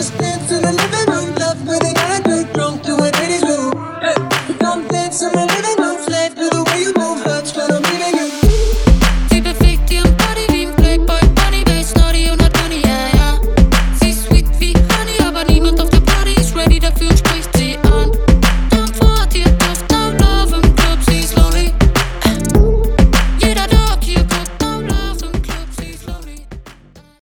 Some dance in the living room, love with a guy drunk, doing 80s move. Hey, come dance in the living room.